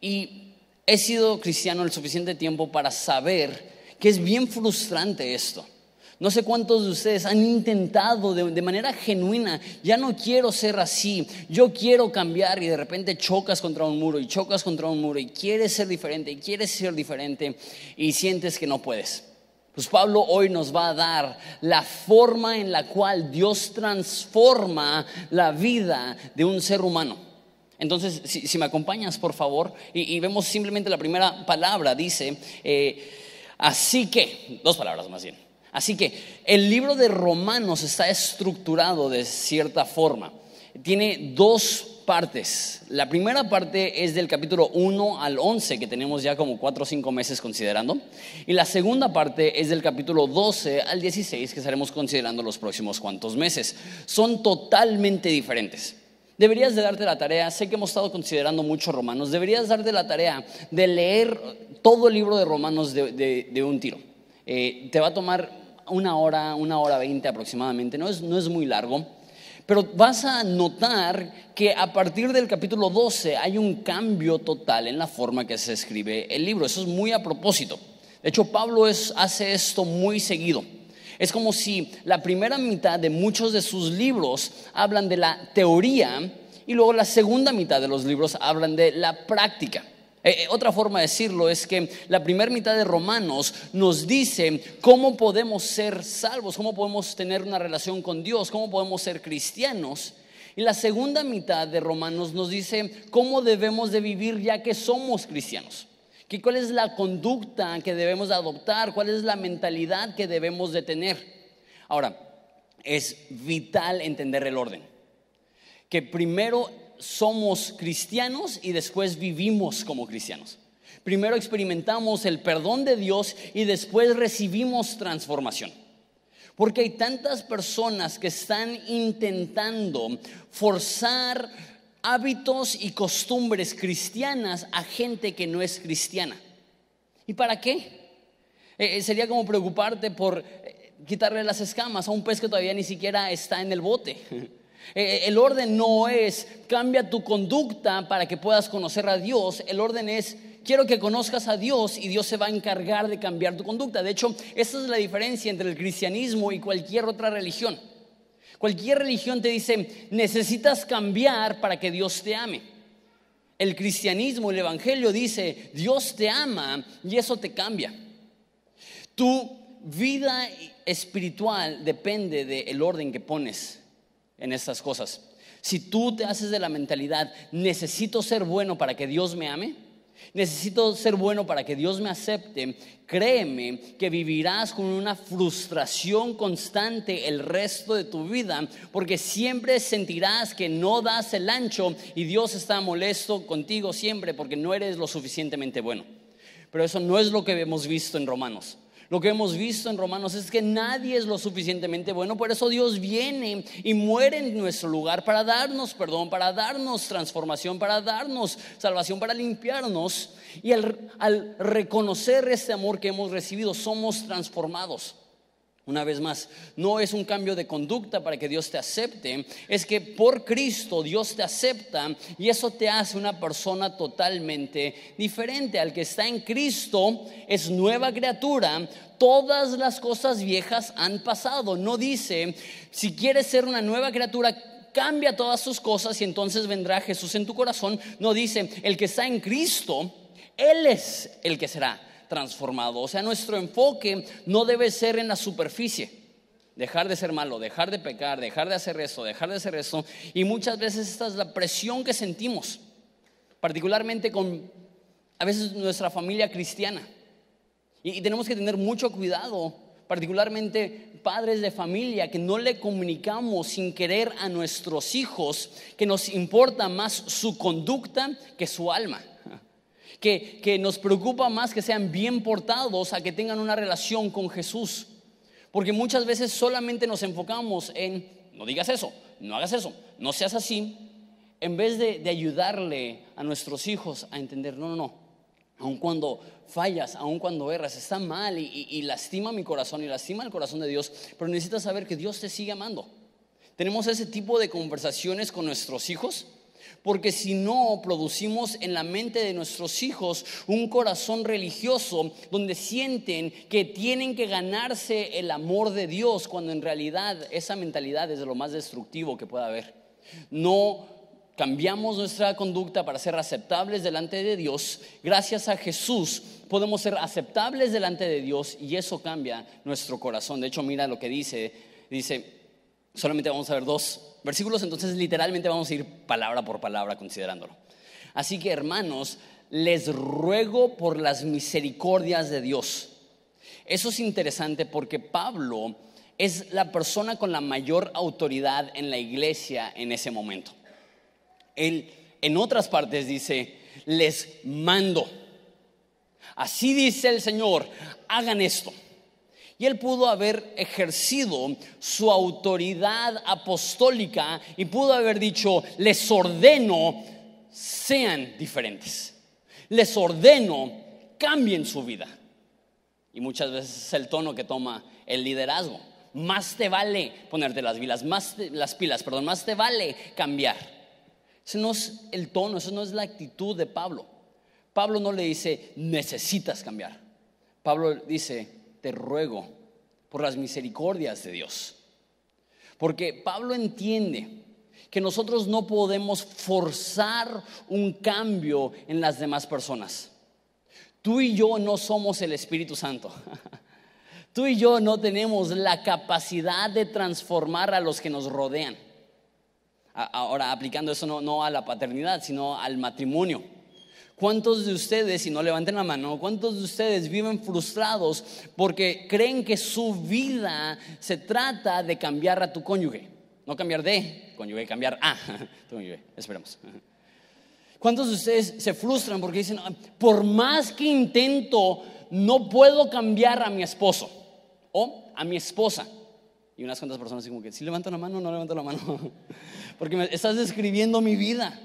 Y he sido cristiano el suficiente tiempo para saber que es bien frustrante esto. No sé cuántos de ustedes han intentado de, manera genuina, ya no quiero ser así, yo quiero cambiar y de repente chocas contra un muro y chocas contra un muro y quieres ser diferente y quieres ser diferente y sientes que no puedes. Pues Pablo hoy nos va a dar la forma en la cual Dios transforma la vida de un ser humano. Entonces, si, me acompañas, por favor, y, vemos simplemente la primera palabra, dice, eh, así que, dos palabras más bien Así que el libro de Romanos está estructurado de cierta forma. Tiene dos partes. La primera parte es del capítulo 1 al 11, que tenemos ya como 4 o 5 meses considerando. Y la segunda parte es del capítulo 12 al 16, que estaremos considerando los próximos cuantos meses. Son totalmente diferentes. Deberías de darte la tarea, sé que hemos estado considerando mucho Romanos, deberías darte la tarea de leer todo el libro de Romanos de, un tiro. Eh, te va a tomar una hora, una hora veinte aproximadamente, no es, no es muy largo. Pero vas a notar que a partir del capítulo 12 hay un cambio total en la forma que se escribe el libro. Eso es muy a propósito. De hecho, Pablo es, hace esto muy seguido. Es como si la primera mitad de muchos de sus libros hablan de la teoría y luego la segunda mitad de los libros hablan de la práctica. Eh, eh, otra forma de decirlo es que la primera mitad de Romanos nos dice cómo podemos ser salvos, cómo podemos tener una relación con Dios, cómo podemos ser cristianos. Y la segunda mitad de Romanos nos dice cómo debemos de vivir ya que somos cristianos. Que cuál es la conducta que debemos de adoptar, cuál es la mentalidad que debemos de tener. Ahora, es vital entender el orden. Que primero somos cristianos y después vivimos como cristianos. Primero experimentamos el perdón de Dios y después recibimos transformación. Porque hay tantas personas que están intentando forzar hábitos y costumbres cristianas a gente que no es cristiana. ¿Y para qué? Eh, eh, sería como preocuparte por eh, quitarle las escamas a un pez que todavía ni siquiera está en el bote. El orden no es cambia tu conducta para que puedas conocer a Dios. El orden es quiero que conozcas a Dios y Dios se va a encargar de cambiar tu conducta. De hecho, esa es la diferencia entre el cristianismo y cualquier otra religión. Cualquier religión te dice, necesitas cambiar para que Dios te ame. El cristianismo, el evangelio dice, Dios te ama y eso te cambia. Tu vida espiritual depende del orden que pones en estas cosas. Si tú te haces de la mentalidad, necesito ser bueno para que Dios me ame, necesito ser bueno para que Dios me acepte, créeme que vivirás con una frustración constante el resto de tu vida, porque siempre sentirás que no das el ancho y Dios está molesto contigo siempre porque no eres lo suficientemente bueno. Pero eso no es lo que hemos visto en Romanos. Lo que hemos visto en Romanos es que nadie es lo suficientemente bueno, por eso Dios viene y muere en nuestro lugar para darnos perdón, para darnos transformación, para darnos salvación, para limpiarnos. Y al, reconocer este amor que hemos recibido, somos transformados. Una vez más, no es un cambio de conducta para que Dios te acepte, es que por Cristo Dios te acepta y eso te hace una persona totalmente diferente. Al que está en Cristo es nueva criatura, todas las cosas viejas han pasado. No dice, si quieres ser una nueva criatura, cambia todas sus cosas y entonces vendrá Jesús en tu corazón. No dice, el que está en Cristo, Él es el que será transformado. O sea, nuestro enfoque no debe ser en la superficie. Dejar de ser malo, dejar de pecar, dejar de hacer esto, dejar de hacer esto. Y muchas veces esta es la presión que sentimos, particularmente con a veces nuestra familia cristiana. Y, tenemos que tener mucho cuidado, particularmente padres de familia, que no le comunicamos sin querer a nuestros hijos que nos importa más su conducta que su alma que, nos preocupa más que sean bien portados a que tengan una relación con Jesús. Porque muchas veces solamente nos enfocamos en, no digas eso, no hagas eso, no seas así, en vez de, ayudarle a nuestros hijos a entender, no, no, no, aun cuando fallas, aun cuando erras, está mal y, y, lastima mi corazón y lastima el corazón de Dios, pero necesitas saber que Dios te sigue amando. Tenemos ese tipo de conversaciones con nuestros hijos Porque si no, producimos en la mente de nuestros hijos un corazón religioso donde sienten que tienen que ganarse el amor de Dios, cuando en realidad esa mentalidad es de lo más destructivo que pueda haber. No cambiamos nuestra conducta para ser aceptables delante de Dios. Gracias a Jesús podemos ser aceptables delante de Dios y eso cambia nuestro corazón. De hecho, mira lo que dice. Dice, solamente vamos a ver dos versículos, entonces literalmente vamos a ir palabra por palabra considerándolo. Así que hermanos, les ruego por las misericordias de Dios. Eso es interesante porque Pablo es la persona con la mayor autoridad en la iglesia en ese momento. Él en otras partes dice, les mando. Así dice el Señor, hagan esto. Y él pudo haber ejercido su autoridad apostólica y pudo haber dicho, les ordeno, sean diferentes. Les ordeno, cambien su vida. Y muchas veces es el tono que toma el liderazgo. Más te vale ponerte las pilas, más las pilas, perdón, más te vale cambiar. Ese no es el tono, eso no es la actitud de Pablo. Pablo no le dice, necesitas cambiar. Pablo dice, te ruego por las misericordias de Dios. Porque Pablo entiende que nosotros no podemos forzar un cambio en las demás personas. Tú y yo no somos el Espíritu Santo. Tú y yo no tenemos la capacidad de transformar a los que nos rodean. Ahora, aplicando eso no, a la paternidad, sino al matrimonio. ¿Cuántos de ustedes, si no levanten la mano, cuántos de ustedes viven frustrados porque creen que su vida se trata de cambiar a tu cónyuge? No cambiar de cónyuge, cambiar a tu cónyuge. Esperemos. ¿Cuántos de ustedes se frustran porque dicen, por más que intento, no puedo cambiar a mi esposo o a mi esposa? Y unas cuantas personas dicen como que, si levanto la mano, no levanto la mano. Porque me estás describiendo mi vida.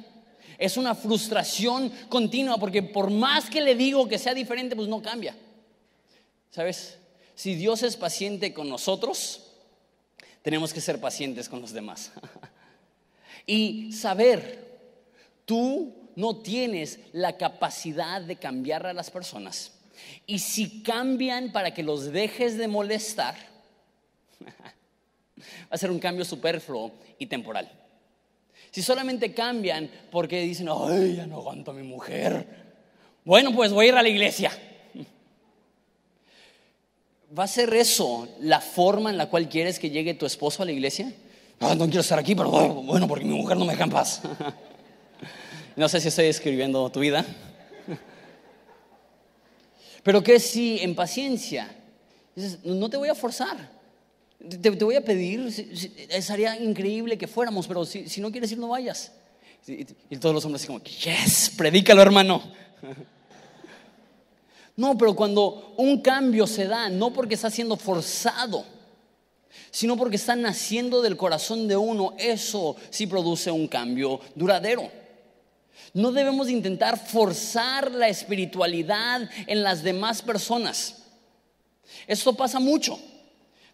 Es una frustración continua porque por más que le digo que sea diferente, pues no cambia. ¿Sabes? Si Dios es paciente con nosotros, tenemos que ser pacientes con los demás. y saber, tú no tienes la capacidad de cambiar a las personas. Y si cambian para que los dejes de molestar, va a ser un cambio superfluo y temporal. Si solamente cambian porque dicen, ay, ya no aguanto a mi mujer. Bueno, pues voy a ir a la iglesia. ¿Va a ser eso la forma en la cual quieres que llegue tu esposo a la iglesia? Ah, no quiero estar aquí, pero bueno, porque mi mujer no me deja en paz. No sé si estoy escribiendo tu vida. Pero que si en paciencia, dices, no te voy a forzar. Te, voy a pedir, sería increíble que fuéramos, pero si, no quieres ir, no vayas. Y, todos los hombres así como, yes, predícalo hermano. No, pero cuando un cambio se da, no porque está siendo forzado, sino porque está naciendo del corazón de uno, eso sí produce un cambio duradero. No debemos intentar forzar la espiritualidad en las demás personas. Esto pasa mucho.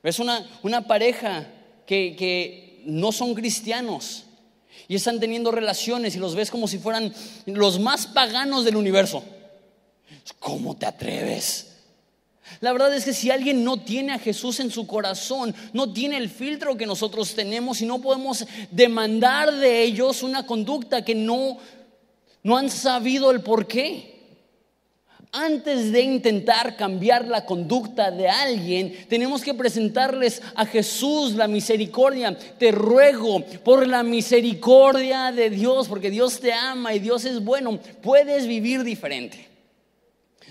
Ves una, una pareja que, que no son cristianos y están teniendo relaciones y los ves como si fueran los más paganos del universo. ¿Cómo te atreves? La verdad es que si alguien no tiene a Jesús en su corazón, no tiene el filtro que nosotros tenemos y no podemos demandar de ellos una conducta que no, no han sabido el por qué antes de intentar cambiar la conducta de alguien, tenemos que presentarles a Jesús la misericordia. Te ruego por la misericordia de Dios, porque Dios te ama y Dios es bueno. Puedes vivir diferente.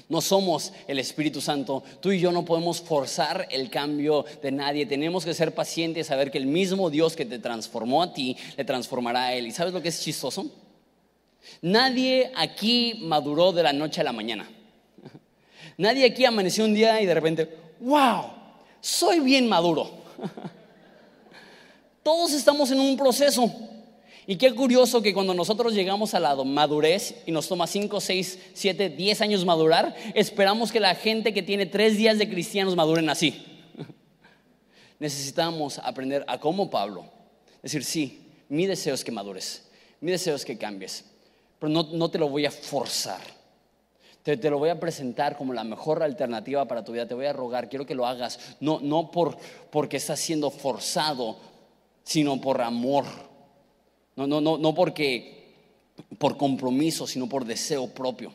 No somos el Espíritu Santo. Tú y yo no podemos forzar el cambio de nadie. Tenemos que ser pacientes saber que el mismo Dios que te transformó a ti, le transformará a Él. ¿Y sabes lo que es chistoso? Nadie aquí maduró de la noche a la mañana. Nadie aquí amaneció un día y de repente, wow, soy bien maduro. Todos estamos en un proceso. Y qué curioso que cuando nosotros llegamos a la madurez y nos toma 5, 6, 7, 10 años madurar, esperamos que la gente que tiene 3 días de cristianos maduren así. Necesitamos aprender a como Pablo, decir, sí, mi deseo es que madures, Mi deseo es que cambies, pero no, te lo voy a forzar. Te, te, lo voy a presentar como la mejor alternativa para tu vida. Te voy a rogar, quiero que lo hagas, no, no por, porque estás siendo forzado, sino por amor. No, no, no, no porque por compromiso, sino por deseo propio.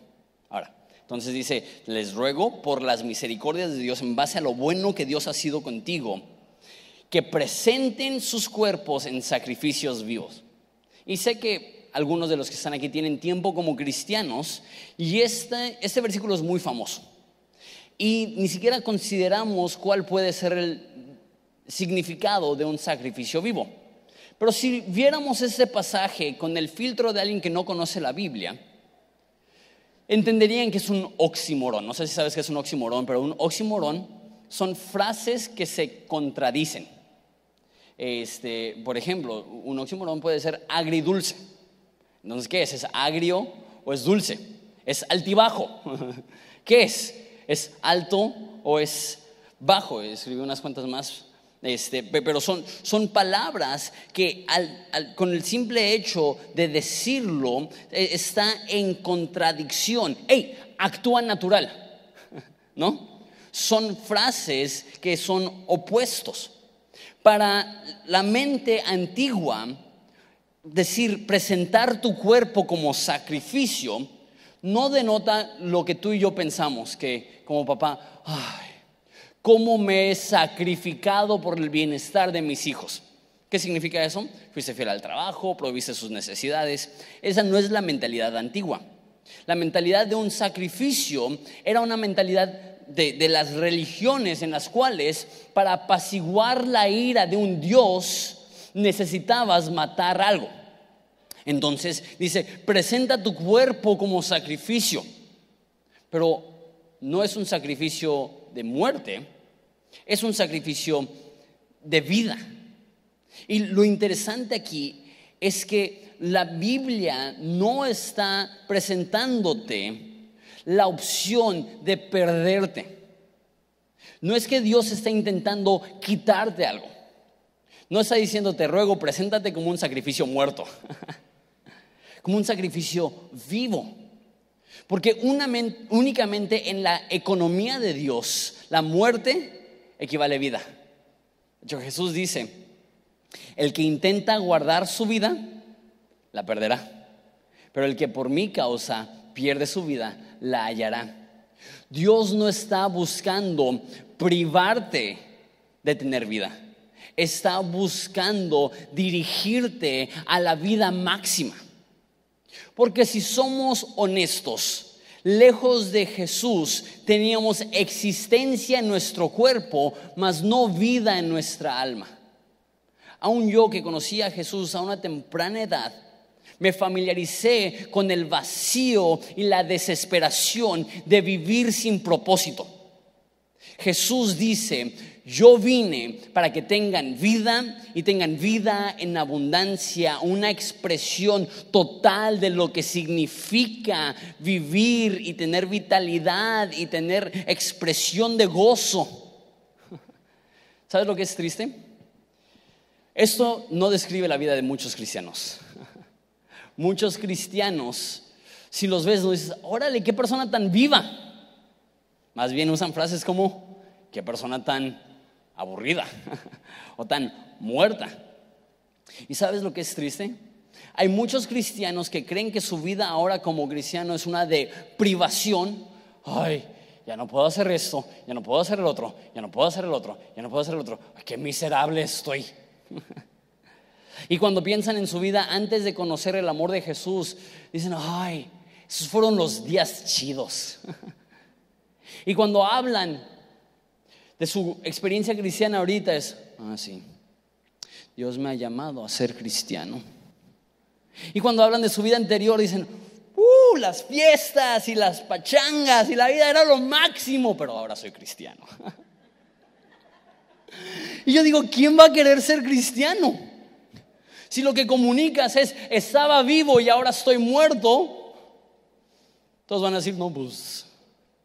Ahora, entonces dice, les ruego por las misericordias de Dios en base a lo bueno que Dios ha sido contigo, que presenten sus cuerpos en sacrificios vivos. Y sé que algunos de los que están aquí tienen tiempo como cristianos y este, este versículo es muy famoso. Y ni siquiera consideramos cuál puede ser el significado de un sacrificio vivo. Pero si viéramos ese pasaje con el filtro de alguien que no conoce la Biblia, entenderían que es un oxímoron. No sé si sabes qué es un oxímoron, pero un oxímoron son frases que se contradicen. Este, por ejemplo, un oxímoron puede ser agridulce. Entonces, ¿qué es? ¿Es agrio o es dulce? ¿Es altibajo? ¿Qué es? ¿Es alto o es bajo? Escribí unas cuantas más este, pero son, son palabras que con el simple hecho de decirlo eh, está en contradicción. ¡Ey! Actúa natural, ¿no? Son frases que son opuestos. Para la mente antigua, decir presentar tu cuerpo como sacrificio no denota lo que tú y yo pensamos, que como papá, ay, cómo me he sacrificado por el bienestar de mis hijos. ¿Qué significa eso? Fuiste fiel al trabajo, proviste sus necesidades. Esa no es la mentalidad antigua. La mentalidad de un sacrificio era una mentalidad de, de, las religiones en las cuales para apaciguar la ira de un Dios necesitabas matar algo. Entonces dice, presenta tu cuerpo como sacrificio, pero no es un sacrificio de muerte, es un sacrificio de vida. Y lo interesante aquí es que la Biblia no está presentándote la opción de perderte. No es que Dios está intentando quitarte algo. No está diciendo, te ruego, preséntate como un sacrificio muerto, como un sacrificio vivo. Porque únicamente en la economía de Dios, la muerte equivale vida. De hecho, Jesús dice, el que intenta guardar su vida, la perderá. Pero el que por mi causa pierde su vida, la hallará. Dios no está buscando privarte de tener vida. Está buscando dirigirte a la vida máxima. Porque si somos honestos, lejos de Jesús teníamos existencia en nuestro cuerpo, mas no vida en nuestra alma. Aún yo que conocía a Jesús a una temprana edad, me familiaricé con el vacío y la desesperación de vivir sin propósito. Jesús dice, yo vine para que tengan vida y tengan vida en abundancia, una expresión total de lo que significa vivir y tener vitalidad y tener expresión de gozo. ¿Sabes lo que es triste? Esto no describe la vida de muchos cristianos. Muchos cristianos, si los ves, no dices, órale, qué persona tan viva. Más bien usan frases como, qué persona tan aburrida o tan muerta. ¿Y sabes lo que es triste? Hay muchos cristianos que creen que su vida ahora como cristiano es una de privación. Ay, ya no puedo hacer esto, ya no puedo hacer el otro, ya no puedo hacer el otro, ya no puedo hacer el otro. qué miserable estoy. y cuando piensan en su vida antes de conocer el amor de Jesús, dicen, ay, esos fueron los días chidos. y cuando hablan de su experiencia cristiana ahorita es, ah, sí, Dios me ha llamado a ser cristiano. Y cuando hablan de su vida anterior dicen, uh, las fiestas y las pachangas y la vida era lo máximo, pero ahora soy cristiano. y yo digo, ¿quién va a querer ser cristiano? Si lo que comunicas es, estaba vivo y ahora estoy muerto, todos van a decir, no, pues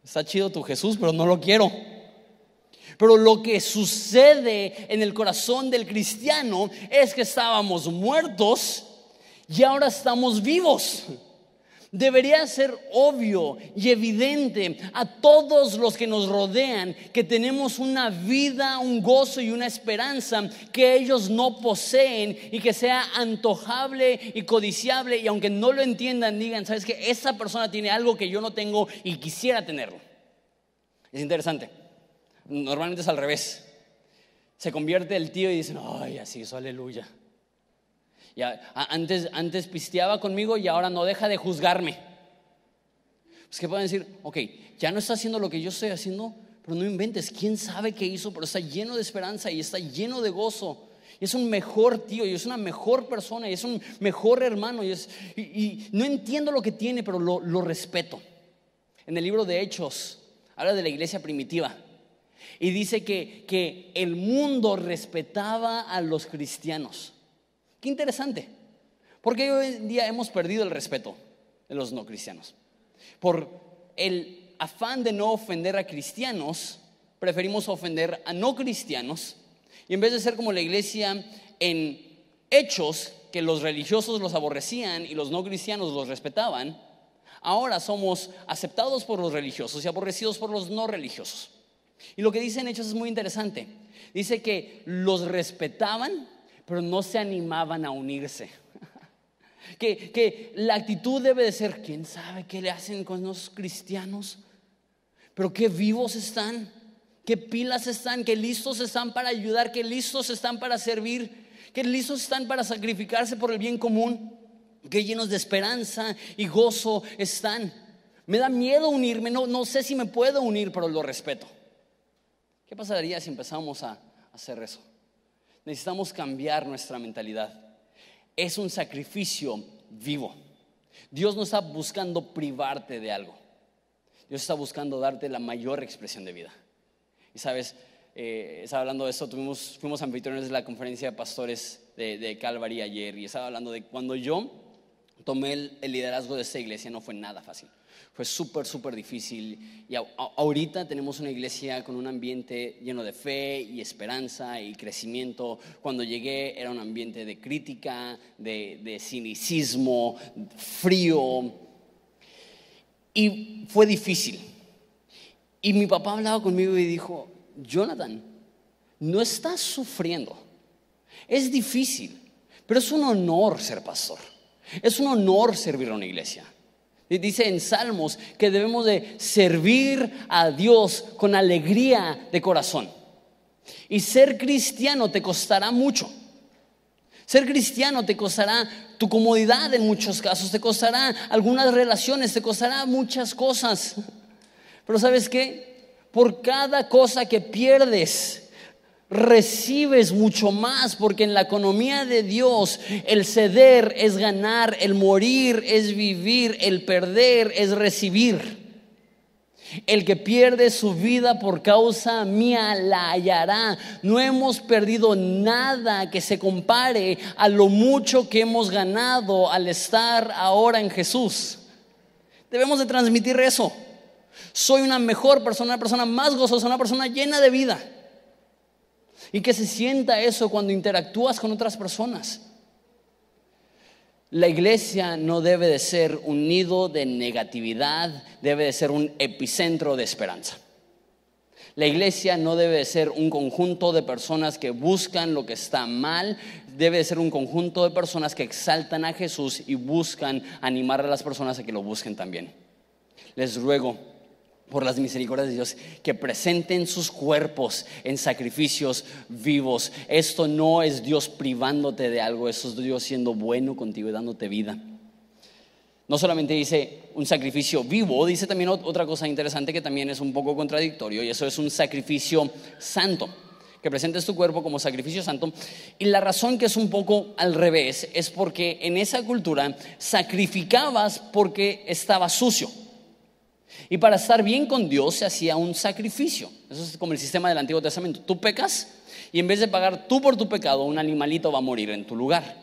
está chido tu Jesús, pero no lo quiero. Pero lo que sucede en el corazón del cristiano es que estábamos muertos y ahora estamos vivos. Debería ser obvio y evidente a todos los que nos rodean que tenemos una vida, un gozo y una esperanza que ellos no poseen y que sea antojable y codiciable y aunque no lo entiendan digan, sabes que esa persona tiene algo que yo no tengo y quisiera tenerlo. Es interesante. Normalmente es al revés. Se convierte el tío y dicen, ay, así es, aleluya. Ya, antes, antes pisteaba conmigo y ahora no deja de juzgarme. Pues que pueden decir, ok, ya no está haciendo lo que yo estoy haciendo, pero no inventes, quién sabe qué hizo, pero está lleno de esperanza y está lleno de gozo. Y es un mejor tío, y es una mejor persona, y es un mejor hermano, y, y, no entiendo lo que tiene, pero lo respeto. En el libro de Hechos habla de la iglesia primitiva. Y dice que, que el mundo respetaba a los cristianos. Qué interesante. Porque hoy en día hemos perdido el respeto de los no cristianos. Por el afán de no ofender a cristianos, preferimos ofender a no cristianos. Y en vez de ser como la iglesia en hechos, que los religiosos los aborrecían y los no cristianos los respetaban, ahora somos aceptados por los religiosos y aborrecidos por los no religiosos. Y lo que dice en hechos es muy interesante. Dice que los respetaban pero no se animaban a unirse. Que, que, la actitud debe de ser, ¿quién sabe qué le hacen con los cristianos? Pero qué vivos están, qué pilas están, qué listos están para ayudar, qué listos están para servir, qué listos están para sacrificarse por el bien común, qué llenos de esperanza y gozo están. Me da miedo unirme, no, no sé si me puedo unir, pero lo respeto. ¿Qué pasaría si empezamos a hacer eso? Necesitamos cambiar nuestra mentalidad. Es un sacrificio vivo. Dios no está buscando privarte de algo. Dios está buscando darte la mayor expresión de vida. Y sabes, eh, estaba hablando de esto, tuvimos, fuimos anfitriones de la conferencia de pastores de, de, Calvary ayer y estaba hablando de cuando yo tomé el liderazgo de esta iglesia no fue nada fácil. Fue súper, súper difícil. Y ahorita tenemos una iglesia con un ambiente lleno de fe y esperanza y crecimiento. Cuando llegué era un ambiente de crítica, de, de frío. Y fue difícil. Y mi papá hablaba conmigo y dijo, Jonathan, no estás sufriendo. Es difícil, pero es un honor ser pastor. Es un honor servir a una iglesia. Dice en Salmos que debemos de servir a Dios con alegría de corazón. Y ser cristiano te costará mucho. Ser cristiano te costará tu comodidad en muchos casos, te costará algunas relaciones, te costará muchas cosas. Pero sabes qué? Por cada cosa que pierdes, recibes mucho más, porque en la economía de Dios el ceder es ganar, el morir es vivir, el perder es recibir. El que pierde su vida por causa mía la hallará. No hemos perdido nada que se compare a lo mucho que hemos ganado al estar ahora en Jesús. Debemos de transmitir eso. Soy una mejor persona, una persona más gozosa, una persona llena de vida. Y que se sienta eso cuando interactúas con otras personas. La iglesia no debe de ser un nido de negatividad, debe de ser un epicentro de esperanza. La iglesia no debe de ser un conjunto de personas que buscan lo que está mal, debe de ser un conjunto de personas que exaltan a Jesús y buscan animar a las personas a que lo busquen también. Les ruego por las misericordias de Dios, que presenten sus cuerpos en sacrificios vivos. Esto no es Dios privándote de algo, eso es Dios siendo bueno contigo y dándote vida. No solamente dice un sacrificio vivo, dice también otra cosa interesante que también es un poco contradictorio, y eso es un sacrificio santo, que presentes tu cuerpo como sacrificio santo. Y la razón que es un poco al revés es porque en esa cultura sacrificabas porque estaba sucio. Y para estar bien con Dios se hacía un sacrificio. Eso es como el sistema del Antiguo Testamento. Tú pecas y en vez de pagar tú por tu pecado, un animalito va a morir en tu lugar.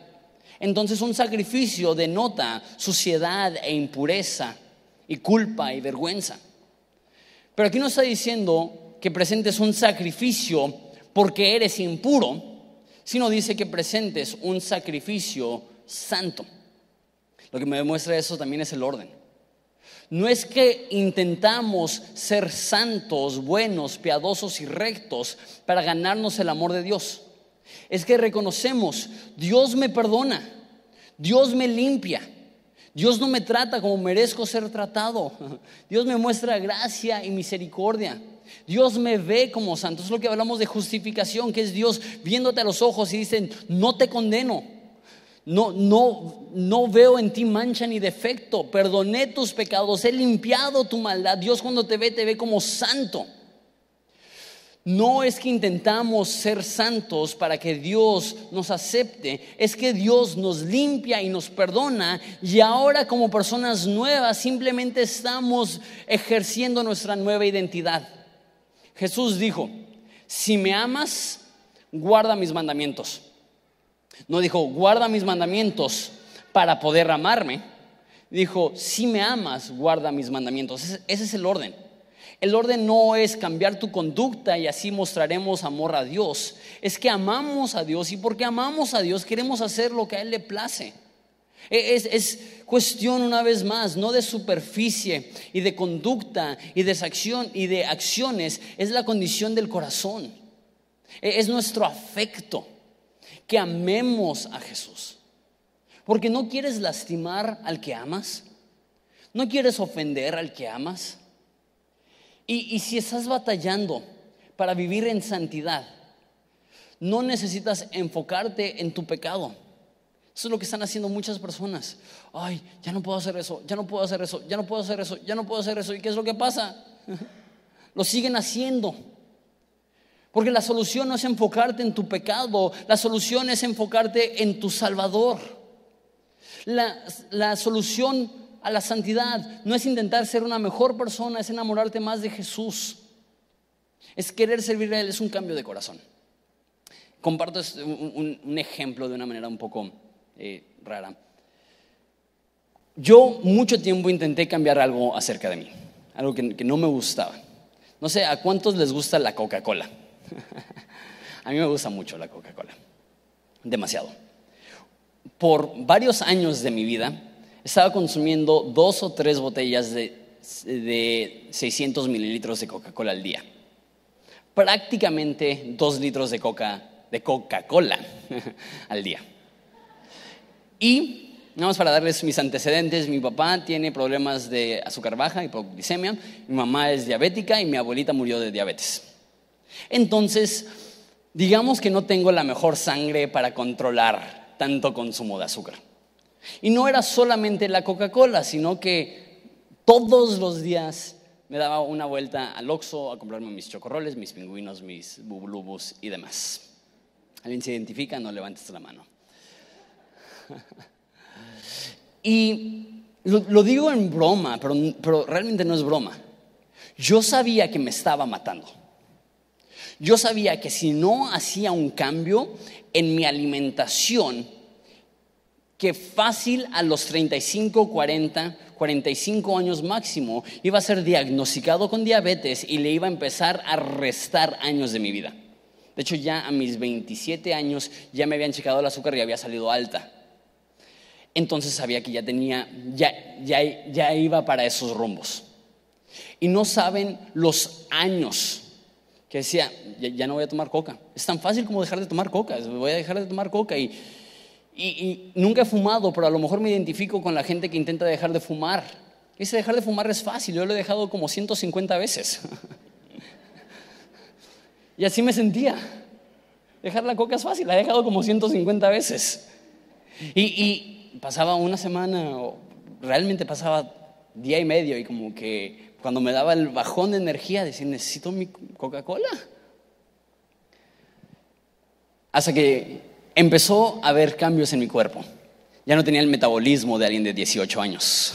Entonces un sacrificio denota suciedad e impureza y culpa y vergüenza. Pero aquí no está diciendo que presentes un sacrificio porque eres impuro, sino dice que presentes un sacrificio santo. Lo que me demuestra eso también es el orden. No es que intentamos ser santos, buenos, piadosos y rectos para ganarnos el amor de Dios. Es que reconocemos, Dios me perdona, Dios me limpia, Dios no me trata como merezco ser tratado, Dios me muestra gracia y misericordia. Dios me ve como santo. Es lo que hablamos de justificación, que es Dios viéndote a los ojos y dicen, no te condeno, no, no, no veo en ti mancha ni defecto. Perdoné tus pecados, he limpiado tu maldad. Dios cuando te ve, te ve como santo. No es que intentamos ser santos para que Dios nos acepte, es que Dios nos limpia y nos perdona y ahora como personas nuevas simplemente estamos ejerciendo nuestra nueva identidad. Jesús dijo, si me amas, guarda mis mandamientos. No dijo, guarda mis mandamientos para poder amarme. Dijo, si me amas, guarda mis mandamientos. Ese, es el orden. El orden no es cambiar tu conducta y así mostraremos amor a Dios. Es que amamos a Dios y porque amamos a Dios queremos hacer lo que a Él le place. E, es, es, cuestión una vez más, no de superficie y de conducta y de acción y de acciones, es la condición del corazón. E, es nuestro afecto que amemos a Jesús. Porque no quieres lastimar al que amas. No quieres ofender al que amas. Y, y, si estás batallando para vivir en santidad, no necesitas enfocarte en tu pecado. Eso es lo que están haciendo muchas personas. Ay, ya no puedo hacer eso, ya no puedo hacer eso, ya no puedo hacer eso, ya no puedo hacer eso. ¿Y qué es lo que pasa? Lo siguen haciendo. Porque la solución no es enfocarte en tu pecado, la solución es enfocarte en tu Salvador. La, solución a la santidad no es intentar ser una mejor persona, es enamorarte más de Jesús. Es querer servirle a Él, es un cambio de corazón. Comparto un, ejemplo de una manera un poco eh, rara. Yo mucho tiempo intenté cambiar algo acerca de mí, algo que no me gustaba. No sé, ¿a cuántos les gusta la Coca-Cola? A mí me gusta mucho la Coca-Cola, demasiado. Por varios años de mi vida estaba consumiendo dos o tres botellas de, 600 mililitros de Coca-Cola al día. Prácticamente dos litros de Coca de Coca-Cola al día. Y, nada más para darles mis antecedentes, mi papá tiene problemas de azúcar baja, hipoglicemia, mi mamá es diabética y mi abuelita murió de diabetes. Entonces, digamos que no tengo la mejor sangre para controlar tanto consumo de azúcar. Y no era solamente la Coca-Cola, sino que todos los días me daba una vuelta al Oxxo a comprarme mis chocorroles, mis pingüinos, mis bubulubus y demás. ¿Alguien se identifica? No levantes la mano. y lo, digo en broma, pero realmente no es broma. Yo sabía que me estaba matando. Yo sabía que si no hacía un cambio en mi alimentación, que fácil a los 35, 40, 45 años máximo iba a ser diagnosticado con diabetes y le iba a empezar a restar años de mi vida. De hecho, ya a mis 27 años ya me habían checado el azúcar y había salido alta. Entonces sabía que ya tenía, ya, ya, ya iba para esos rumbos. Y no saben los años que decía, ya, no voy a tomar coca. Es tan fácil como dejar de tomar coca, voy a dejar de tomar coca y, y, nunca he fumado, pero a lo mejor me identifico con la gente que intenta dejar de fumar. Ese dejar de fumar es fácil, yo lo he dejado como 150 veces. y así me sentía. Dejar la coca es fácil, la he dejado como 150 veces. Y, y pasaba una semana, o realmente pasaba día y medio, y como que cuando me daba el bajón de energía, decir, necesito mi Coca-Cola. Hasta que empezó a haber cambios en mi cuerpo. Ya no tenía el metabolismo de alguien de 18 años.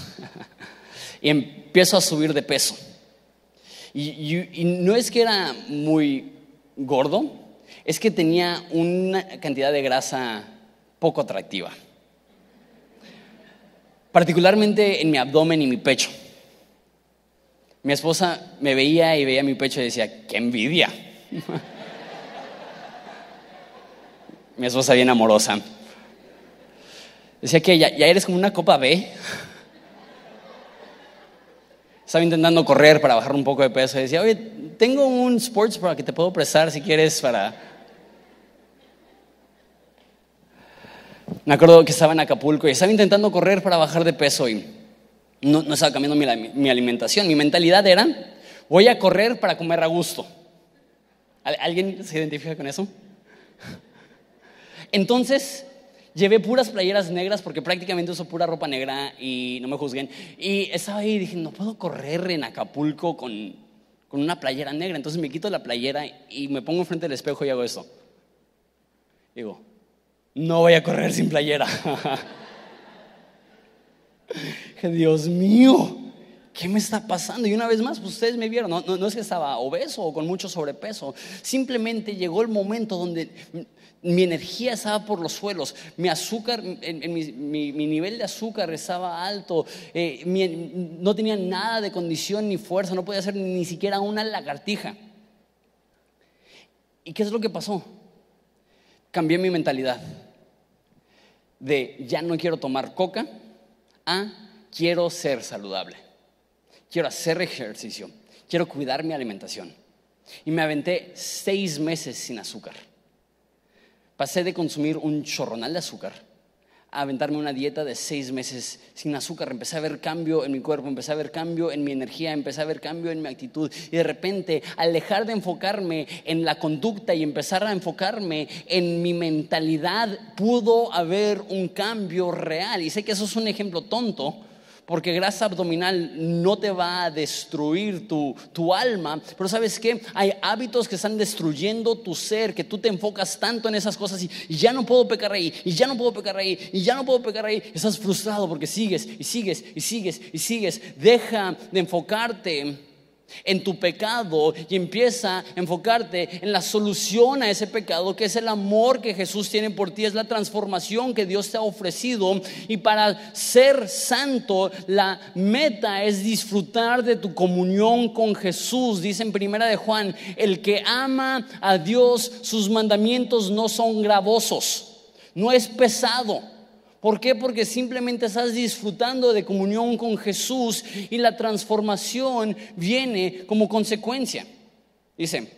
y empiezo a subir de peso. y, no es que era muy gordo, es que tenía una cantidad de grasa poco atractiva. Particularmente en mi abdomen y mi pecho. Mi esposa me veía y veía mi pecho y decía, qué envidia. mi esposa bien amorosa. Decía que ya, eres como una copa B. Estaba intentando correr para bajar un poco de peso y decía, oye, tengo un sports para que te puedo prestar si quieres para... Me acuerdo que estaba en Acapulco y estaba intentando correr para bajar de peso y no, no estaba cambiando mi, mi, alimentación. Mi mentalidad era, voy a correr para comer a gusto. ¿Alguien se identifica con eso? Entonces, llevé puras playeras negras porque prácticamente uso pura ropa negra y no me juzguen. Y estaba ahí y dije, no puedo correr en Acapulco con, con una playera negra. Entonces me quito la playera y me pongo enfrente del espejo y hago eso. Digo, no voy a correr sin playera. Dios mío, ¿qué me está pasando? Y una vez más, pues ustedes me vieron, no, no, es que estaba obeso o con mucho sobrepeso, simplemente llegó el momento donde mi energía estaba por los suelos, mi azúcar, mi, nivel de azúcar estaba alto, eh, no tenía nada de condición ni fuerza, no podía hacer ni siquiera una lagartija. ¿Y qué es lo que pasó? Cambié mi mentalidad de ya no quiero tomar coca a quiero ser saludable, quiero hacer ejercicio, quiero cuidar mi alimentación. Y me aventé seis meses sin azúcar. Pasé de consumir un chorronal de azúcar a aventarme una dieta de seis meses sin azúcar. Empecé a ver cambio en mi cuerpo, empecé a ver cambio en mi energía, empecé a ver cambio en mi actitud. Y de repente, al dejar de enfocarme en la conducta y empezar a enfocarme en mi mentalidad, pudo haber un cambio real. Y sé que eso es un ejemplo tonto, porque grasa abdominal no te va a destruir tu, tu, alma, pero sabes qué, hay hábitos que están destruyendo tu ser, que tú te enfocas tanto en esas cosas y, ya no puedo pecar ahí, y ya no puedo pecar ahí, y ya no puedo pecar ahí, estás frustrado porque sigues y sigues y sigues y sigues, deja de enfocarte en tu pecado y empieza a enfocarte en la solución a ese pecado, que es el amor que Jesús tiene por ti, es la transformación que Dios te ha ofrecido. Y para ser santo, la meta es disfrutar de tu comunión con Jesús. Dice en primera de Juan, el que ama a Dios, sus mandamientos no son gravosos, no es pesado ¿Por qué? Porque simplemente estás disfrutando de comunión con Jesús y la transformación viene como consecuencia. Dice,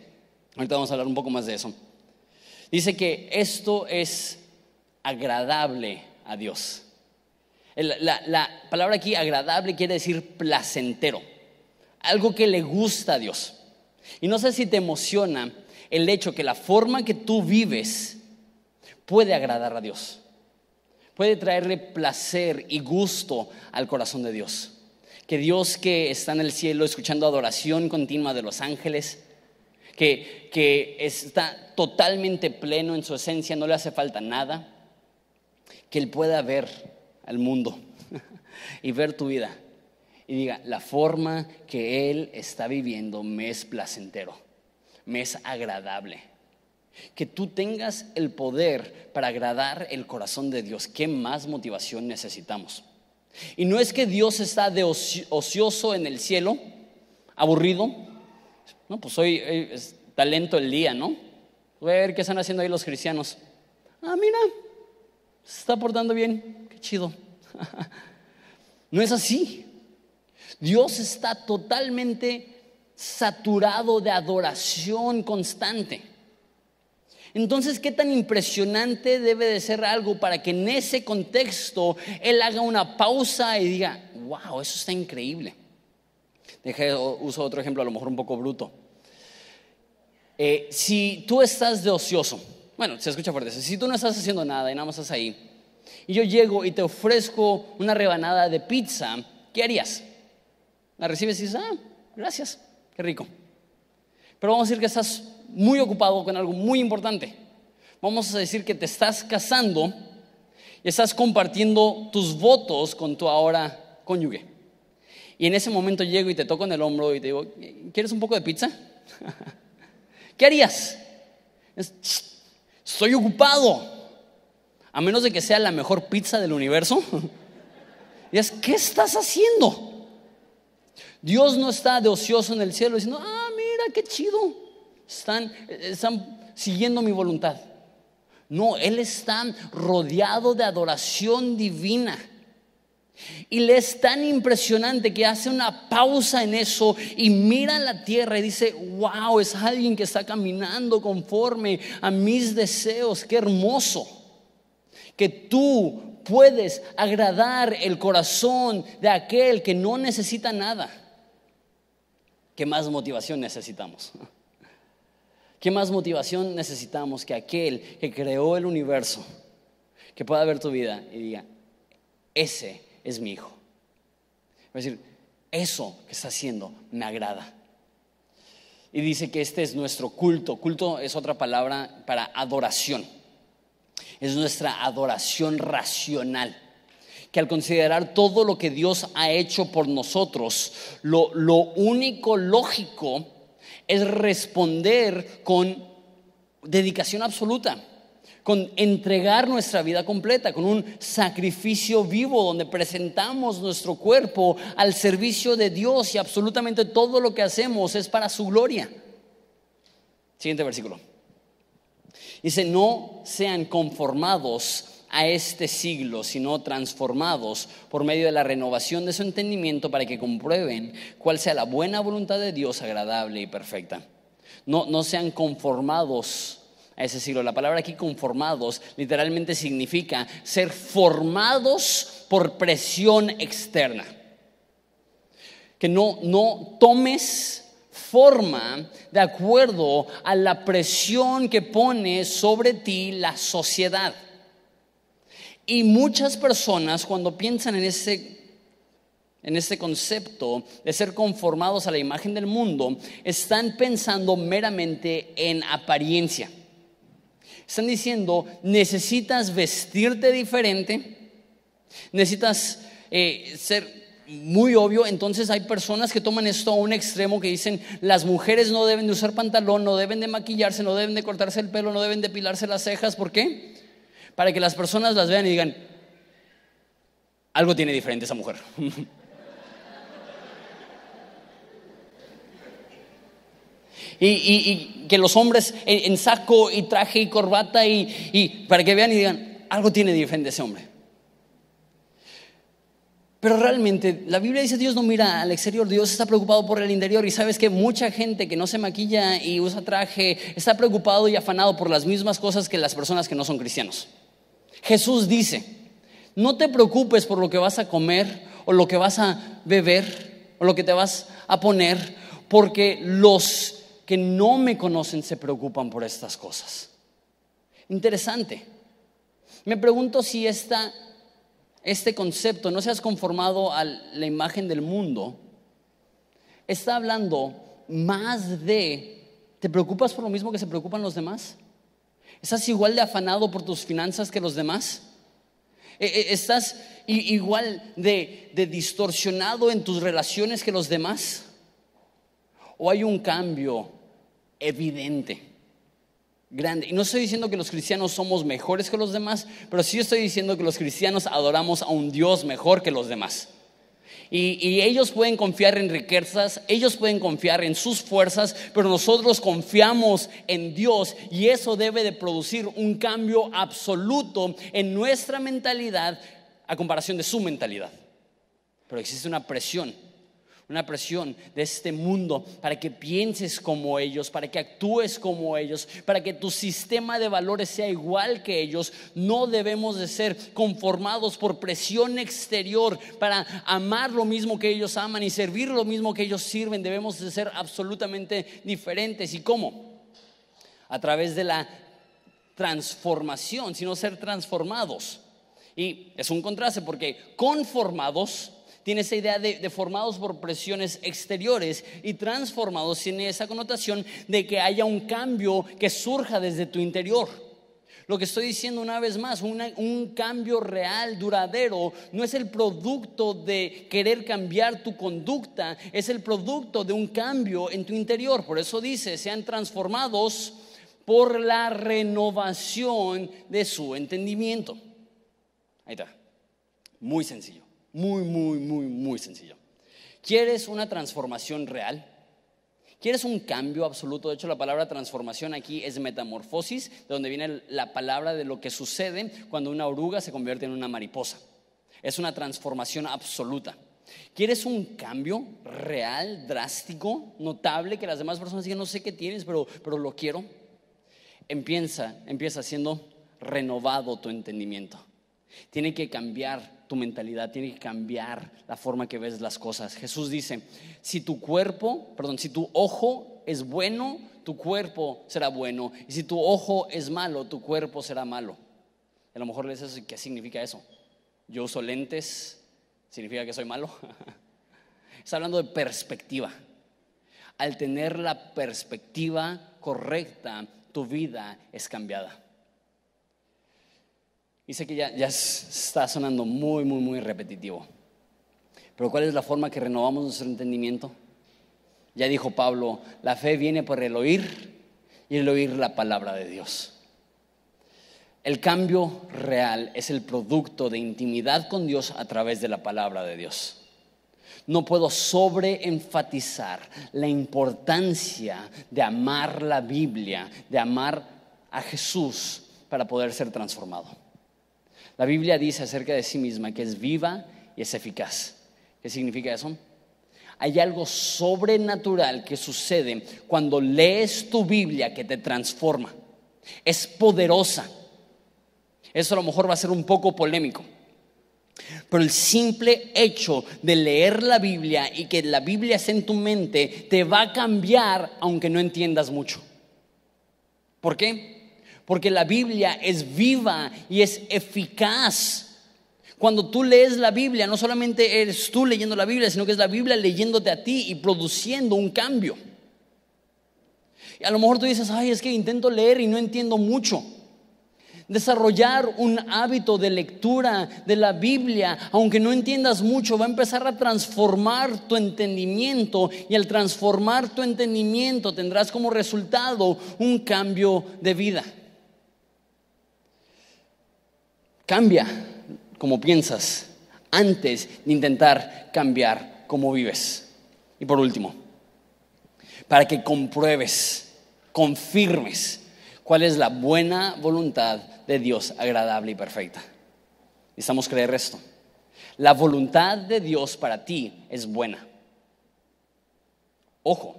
ahorita vamos a hablar un poco más de eso. Dice que esto es agradable a Dios. La, la, palabra aquí agradable quiere decir placentero, algo que le gusta a Dios. Y no sé si te emociona el hecho que la forma que tú vives puede agradar a Dios puede traerle placer y gusto al corazón de Dios. Que Dios que está en el cielo escuchando adoración continua de los ángeles, que, que está totalmente pleno en su esencia, no le hace falta nada, que Él pueda ver al mundo y ver tu vida y diga, la forma que Él está viviendo me es placentero, me es agradable que tú tengas el poder para agradar el corazón de Dios. ¿Qué más motivación necesitamos? Y no es que Dios está de ocioso en el cielo, aburrido. No, pues hoy es talento el día, ¿no? Voy a ver qué están haciendo ahí los cristianos. Ah, mira, se está portando bien, qué chido. no es así. Dios está totalmente saturado de adoración constante. Entonces, ¿qué tan impresionante debe de ser algo para que en ese contexto Él haga una pausa y diga, wow, eso está increíble? Deje, uso otro ejemplo, a lo mejor un poco bruto. Eh, si tú estás de ocioso, bueno, se escucha fuerte, si tú no estás haciendo nada y nada más estás ahí, y yo llego y te ofrezco una rebanada de pizza, ¿qué harías? La recibes y dices, ah, gracias, qué rico. Pero vamos a decir que estás muy ocupado con algo muy importante. Vamos a decir que te estás casando y estás compartiendo tus votos con tu ahora cónyuge. Y en ese momento llego y te toco en el hombro y te digo, ¿quieres un poco de pizza? ¿Qué harías? Estoy ocupado. A menos de que sea la mejor pizza del universo. Y es, ¿qué estás haciendo? Dios no está de ocioso en el cielo diciendo, ah, mira, qué chido están, siguiendo mi voluntad. No, Él está rodeado de adoración divina. Y le es tan impresionante que hace una pausa en eso y mira la tierra y dice, wow, es alguien que está caminando conforme a mis deseos, qué hermoso. Que tú puedes agradar el corazón de aquel que no necesita nada. ¿Qué más motivación necesitamos? ¿Qué más motivación necesitamos que aquel que creó el universo, que pueda ver tu vida y diga, ese es mi hijo? Es decir, eso que está haciendo me agrada. Y dice que este es nuestro culto. Culto es otra palabra para adoración. Es nuestra adoración racional. Que al considerar todo lo que Dios ha hecho por nosotros, lo, lo único lógico es responder con dedicación absoluta, con entregar nuestra vida completa, con un sacrificio vivo donde presentamos nuestro cuerpo al servicio de Dios y absolutamente todo lo que hacemos es para su gloria. Siguiente versículo. Dice, no sean conformados a este siglo, sino transformados por medio de la renovación de su entendimiento para que comprueben cuál sea la buena voluntad de Dios agradable y perfecta. No, no sean conformados a ese siglo. La palabra aquí conformados literalmente significa ser formados por presión externa. Que no, no tomes forma de acuerdo a la presión que pone sobre ti la sociedad. Y muchas personas cuando piensan en ese, en ese concepto de ser conformados a la imagen del mundo, están pensando meramente en apariencia. Están diciendo, necesitas vestirte diferente, necesitas eh, ser muy obvio, entonces hay personas que toman esto a un extremo que dicen, las mujeres no deben de usar pantalón, no deben de maquillarse, no deben de cortarse el pelo, no deben de pilarse las cejas, ¿por qué? Para que las personas las vean y digan, algo tiene diferente esa mujer. y, que los hombres en, saco y traje y corbata y, y para que vean y digan, algo tiene diferente ese hombre. Pero realmente la Biblia dice Dios no mira al exterior, Dios está preocupado por el interior y sabes que mucha gente que no se maquilla y usa traje está preocupado y afanado por las mismas cosas que las personas que no son cristianos. Jesús dice, no te preocupes por lo que vas a comer o lo que vas a beber o lo que te vas a poner, porque los que no me conocen se preocupan por estas cosas. Interesante. Me pregunto si esta, este concepto, no seas conformado a la imagen del mundo, está hablando más de, ¿te preocupas por lo mismo que se preocupan los demás? ¿Estás igual de afanado por tus finanzas que los demás? E, e, ¿Estás igual de, distorsionado en tus relaciones que los demás? ¿O hay un cambio evidente? grande. Y no estoy diciendo que los cristianos somos mejores que los demás, pero sí estoy diciendo que los cristianos adoramos a un Dios mejor que los demás. Y, ellos pueden confiar en riquezas, ellos pueden confiar en sus fuerzas, pero nosotros confiamos en Dios y eso debe de producir un cambio absoluto en nuestra mentalidad a comparación de su mentalidad. Pero existe una presión una presión de este mundo para que pienses como ellos, para que actúes como ellos, para que tu sistema de valores sea igual que ellos. No debemos de ser conformados por presión exterior para amar lo mismo que ellos aman y servir lo mismo que ellos sirven. Debemos de ser absolutamente diferentes. ¿Y cómo? A través de la transformación, sino ser transformados. Y es un contraste porque conformados tiene esa idea de, formados por presiones exteriores y transformados tiene esa connotación de que haya un cambio que surja desde tu interior. Lo que estoy diciendo una vez más, un cambio real, duradero, no es el producto de querer cambiar tu conducta, es el producto de un cambio en tu interior. Por eso dice, sean transformados por la renovación de su entendimiento. Ahí está, muy sencillo. Muy, muy, muy, muy sencillo. ¿Quieres una transformación real? ¿Quieres un cambio absoluto? De hecho, la palabra transformación aquí es metamorfosis, de donde viene la palabra de lo que sucede cuando una oruga se convierte en una mariposa. Es una transformación absoluta. ¿Quieres un cambio real, drástico, notable, que las demás personas digan, no sé qué tienes, pero, pero lo quiero? Empieza, empieza siendo renovado tu entendimiento. Tiene que cambiar tu mentalidad, tiene que cambiar la forma que ves las cosas. Jesús dice, si tu cuerpo, perdón, si tu ojo es bueno, tu cuerpo será bueno. Y si tu ojo es malo, tu cuerpo será malo. A lo mejor le dices, ¿qué significa eso? Yo uso lentes, ¿significa que soy malo? Está hablando de perspectiva. Al tener la perspectiva correcta, tu vida es cambiada. Sé que ya, ya está sonando muy, muy, muy repetitivo. Pero ¿cuál es la forma que renovamos nuestro entendimiento? Ya dijo Pablo, la fe viene por el oír y el oír la palabra de Dios. El cambio real es el producto de intimidad con Dios a través de la palabra de Dios. No puedo sobreenfatizar la importancia de amar la Biblia, de amar a Jesús para poder ser transformado. La Biblia dice acerca de sí misma que es viva y es eficaz. ¿Qué significa eso? Hay algo sobrenatural que sucede cuando lees tu Biblia que te transforma. Es poderosa. Eso a lo mejor va a ser un poco polémico. Pero el simple hecho de leer la Biblia y que la Biblia esté en tu mente te va a cambiar aunque no entiendas mucho. ¿Por qué? Porque la Biblia es viva y es eficaz. Cuando tú lees la Biblia, no solamente eres tú leyendo la Biblia, sino que es la Biblia leyéndote a ti y produciendo un cambio. Y a lo mejor tú dices, ay, es que intento leer y no entiendo mucho. Desarrollar un hábito de lectura de la Biblia, aunque no entiendas mucho, va a empezar a transformar tu entendimiento y al transformar tu entendimiento tendrás como resultado un cambio de vida. Cambia como piensas antes de intentar cambiar cómo vives. Y por último, para que compruebes, confirmes cuál es la buena voluntad de Dios agradable y perfecta. Necesitamos creer esto. La voluntad de Dios para ti es buena. Ojo,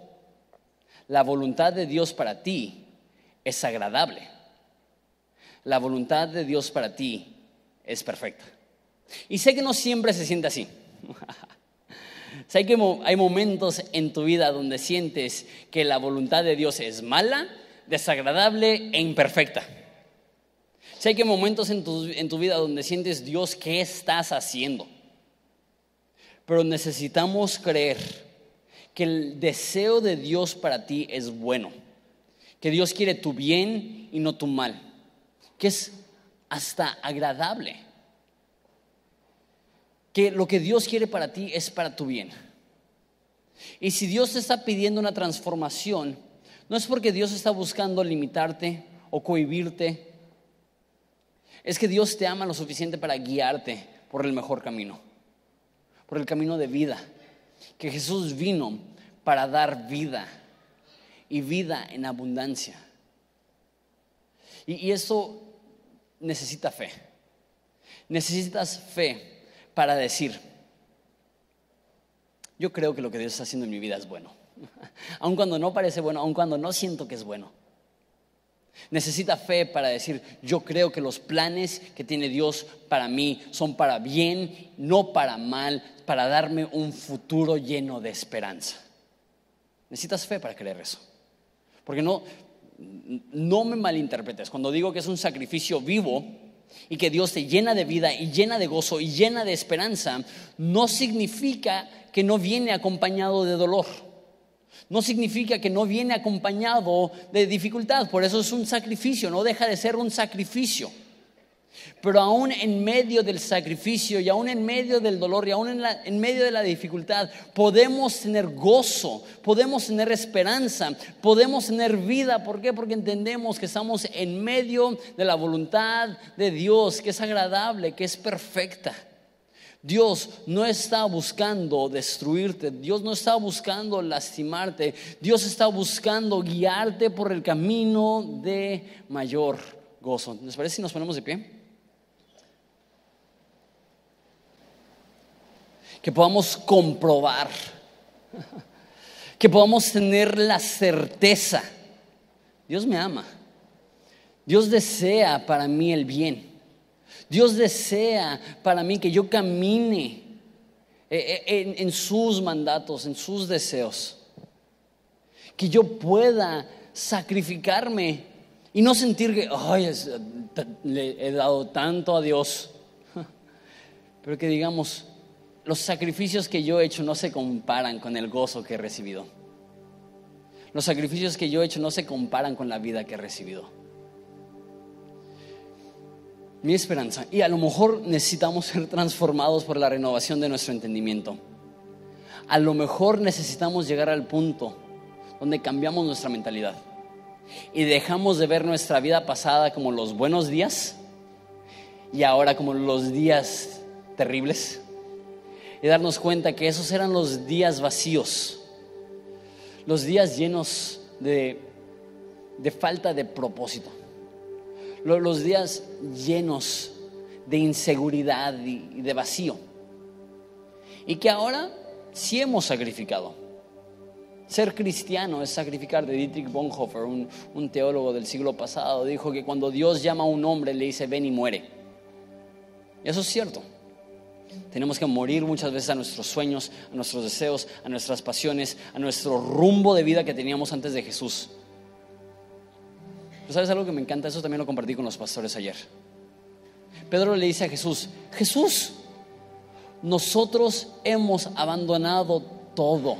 la voluntad de Dios para ti es agradable. La voluntad de Dios para ti es perfecta. Y sé que no siempre se siente así. sé que hay momentos en tu vida donde sientes que la voluntad de Dios es mala, desagradable e imperfecta. Sé que hay momentos en tu, en tu vida donde sientes, Dios, ¿qué estás haciendo? Pero necesitamos creer que el deseo de Dios para ti es bueno, que Dios quiere tu bien y no tu mal, que es hasta agradable. Que lo que Dios quiere para ti es para tu bien. Y si Dios te está pidiendo una transformación, no es porque Dios está buscando limitarte o cohibirte. Es que Dios te ama lo suficiente para guiarte por el mejor camino, por el camino de vida. Que Jesús vino para dar vida y vida en abundancia. Y, y eso necesita fe. Necesitas fe para decir, yo creo que lo que Dios está haciendo en mi vida es bueno. Aun cuando no parece bueno, aun cuando no siento que es bueno. Necesita fe para decir, yo creo que los planes que tiene Dios para mí son para bien, no para mal, para darme un futuro lleno de esperanza. Necesitas fe para creer eso. Porque no, no me malinterpretes, cuando digo que es un sacrificio vivo y que Dios te llena de vida y llena de gozo y llena de esperanza, no significa que no viene acompañado de dolor. No significa que no viene acompañado de dificultad. Por eso es un sacrificio, no deja de ser un sacrificio. Pero aún en medio del sacrificio y aún en medio del dolor y aún en, en, medio de la dificultad, podemos tener gozo, podemos tener esperanza, podemos tener vida. ¿Por qué? Porque entendemos que estamos en medio de la voluntad de Dios, que es agradable, que es perfecta. Dios no está buscando destruirte, Dios no está buscando lastimarte, Dios está buscando guiarte por el camino de mayor gozo. ¿Les parece si nos ponemos de pie? Que podamos comprobar, que podamos tener la certeza. Dios me ama, Dios desea para mí el bien. Dios desea para mí que yo camine eh, eh, en, sus mandatos, en sus deseos. Que yo pueda sacrificarme y no sentir que, ay, le he dado tanto a Dios. Pero que digamos, los sacrificios que yo he hecho no se comparan con el gozo que he recibido. Los sacrificios que yo he hecho no se comparan con la vida que he recibido mi esperanza. Y a lo mejor necesitamos ser transformados por la renovación de nuestro entendimiento. A lo mejor necesitamos llegar al punto donde cambiamos nuestra mentalidad y dejamos de ver nuestra vida pasada como los buenos días y ahora como los días terribles y darnos cuenta que esos eran los días vacíos, los días llenos de, de falta de propósito los días llenos de inseguridad y de vacío. Y que ahora sí hemos sacrificado. Ser cristiano es sacrificar. De Dietrich Bonhoeffer, un, un, teólogo del siglo pasado, dijo que cuando Dios llama a un hombre le dice ven y muere. Y eso es cierto. Tenemos que morir muchas veces a nuestros sueños, a nuestros deseos, a nuestras pasiones, a nuestro rumbo de vida que teníamos antes de Jesús. ¿Sabes algo que me encanta? Eso también lo compartí con los pastores ayer. Pedro le dice a Jesús, Jesús, nosotros hemos abandonado todo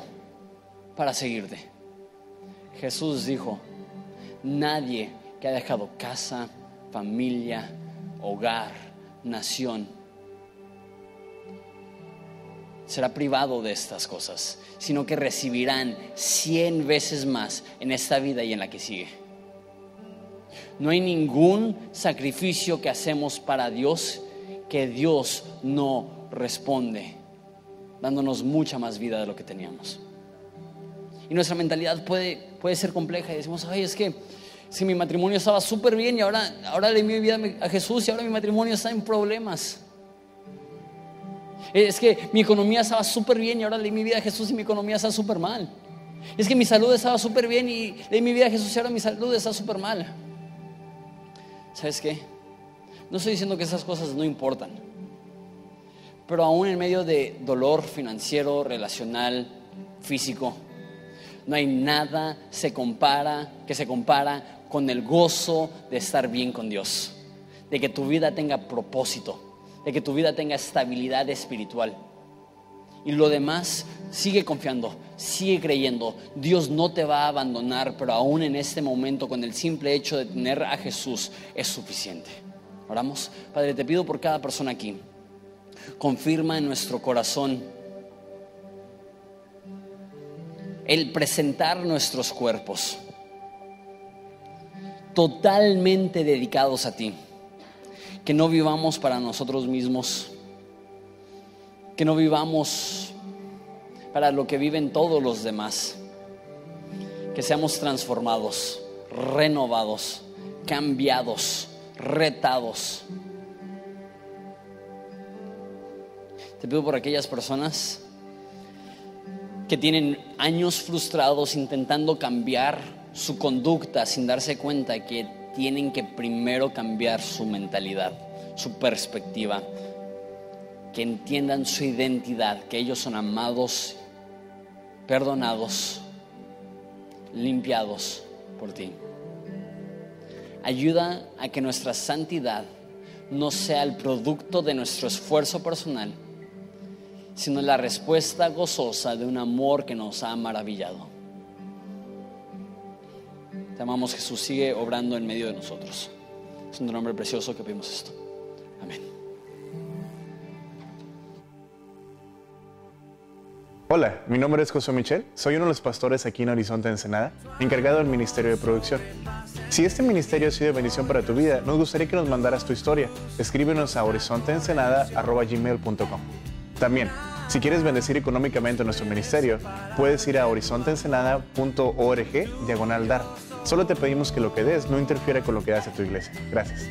para seguirte. Jesús dijo, nadie que ha dejado casa, familia, hogar, nación, será privado de estas cosas, sino que recibirán cien veces más en esta vida y en la que sigue. No hay ningún sacrificio que hacemos para Dios que Dios no responde, dándonos mucha más vida de lo que teníamos. Y nuestra mentalidad puede, puede ser compleja y decimos, ay, es que si mi matrimonio estaba súper bien y ahora, ahora le di mi vida a Jesús y ahora mi matrimonio está en problemas. Es que mi economía estaba súper bien y ahora le di mi vida a Jesús y mi economía está súper mal. Es que mi salud estaba súper bien y le di mi vida a Jesús y ahora mi salud está súper mal. ¿Sabes qué? No estoy diciendo que esas cosas no importan, pero aún en medio de dolor financiero, relacional, físico, no hay nada se compara, que se compara con el gozo de estar bien con Dios, de que tu vida tenga propósito, de que tu vida tenga estabilidad espiritual. Y lo demás, sigue confiando, sigue creyendo. Dios no te va a abandonar, pero aún en este momento, con el simple hecho de tener a Jesús, es suficiente. Oramos. Padre, te pido por cada persona aquí. Confirma en nuestro corazón el presentar nuestros cuerpos totalmente dedicados a ti. Que no vivamos para nosotros mismos que no vivamos para lo que viven todos los demás, que seamos transformados, renovados, cambiados, retados. Te pido por aquellas personas que tienen años frustrados intentando cambiar su conducta sin darse cuenta que tienen que primero cambiar su mentalidad, su perspectiva, que entiendan su identidad, que ellos son amados, perdonados, limpiados por ti. Ayuda a que nuestra santidad no sea el producto de nuestro esfuerzo personal, sino la respuesta gozosa de un amor que nos ha maravillado. Te amamos Jesús, sigue obrando en medio de nosotros. Es un nombre precioso que pedimos esto. Amén. Hola, mi nombre es José Michel, soy uno de los pastores aquí en Horizonte Ensenada, encargado del Ministerio de Producción. Si este ministerio ha sido de bendición para tu vida, nos gustaría que nos mandaras tu historia. Escríbenos a horizonteensenada.gmail.com También, si quieres bendecir económicamente nuestro ministerio, puedes ir a horizonteensenada.org diagonal dar. Solo te pedimos que lo que des no interfiera con lo que hace tu iglesia. Gracias.